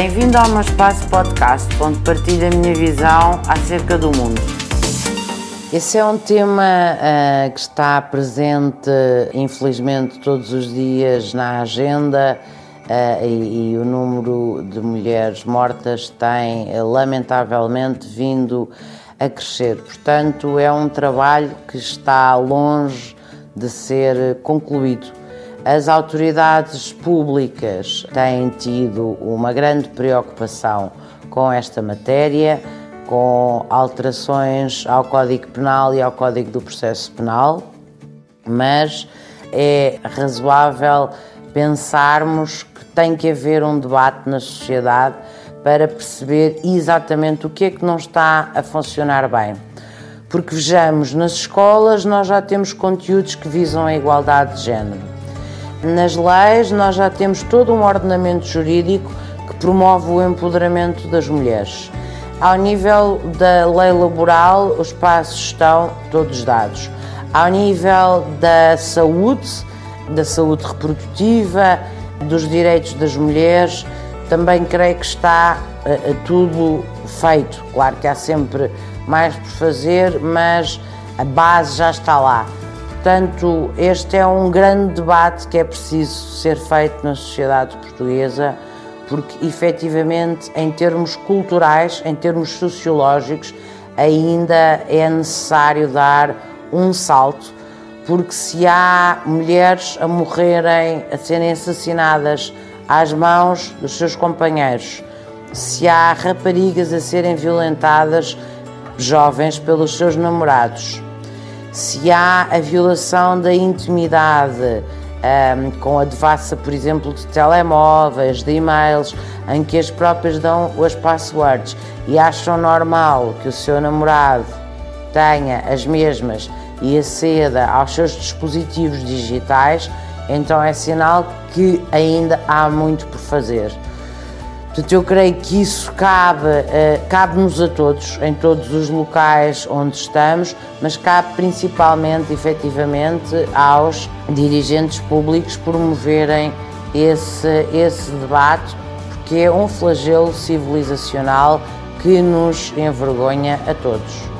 Bem-vindo ao meu espaço podcast, onde partilho a minha visão acerca do mundo. Esse é um tema uh, que está presente, infelizmente, todos os dias na agenda uh, e, e, o número de mulheres mortas tem, uh, lamentavelmente, vindo a crescer. Portanto, é um trabalho que está longe de ser concluído. As autoridades públicas têm tido uma grande preocupação com esta matéria, com alterações ao Código Penal e ao Código do Processo Penal, mas é razoável pensarmos que tem que haver um debate na sociedade para perceber exatamente o que é que não está a funcionar bem. Porque vejamos, nas escolas nós já temos conteúdos que visam a igualdade de género nas leis, nós já temos todo um ordenamento jurídico que promove o empoderamento das mulheres. Ao nível da lei laboral, os passos estão todos dados. Ao nível da saúde, da saúde reprodutiva, dos direitos das mulheres, também creio que está uh, tudo feito. Claro que há sempre mais por fazer, mas a base já está lá. Portanto, este é um grande debate que é preciso ser feito na sociedade portuguesa, porque efetivamente, em termos culturais, em termos sociológicos, ainda é necessário dar um salto, porque se há mulheres a morrerem, a serem assassinadas às mãos dos seus companheiros, se há raparigas a serem violentadas, jovens, pelos seus namorados, se há a violação da intimidade um, com a devassa, por exemplo, de telemóveis, de e-mails, em que as próprias dão as passwords e acham normal que o seu namorado tenha as mesmas e aceda aos seus dispositivos digitais, então é sinal que ainda há muito por fazer. Portanto, eu creio que isso cabe, uh, cabe-nos a todos, em todos os locais onde estamos, mas cabe principalmente, efetivamente, aos dirigentes públicos promoverem esse, esse debate, porque é um flagelo civilizacional que nos envergonha a todos.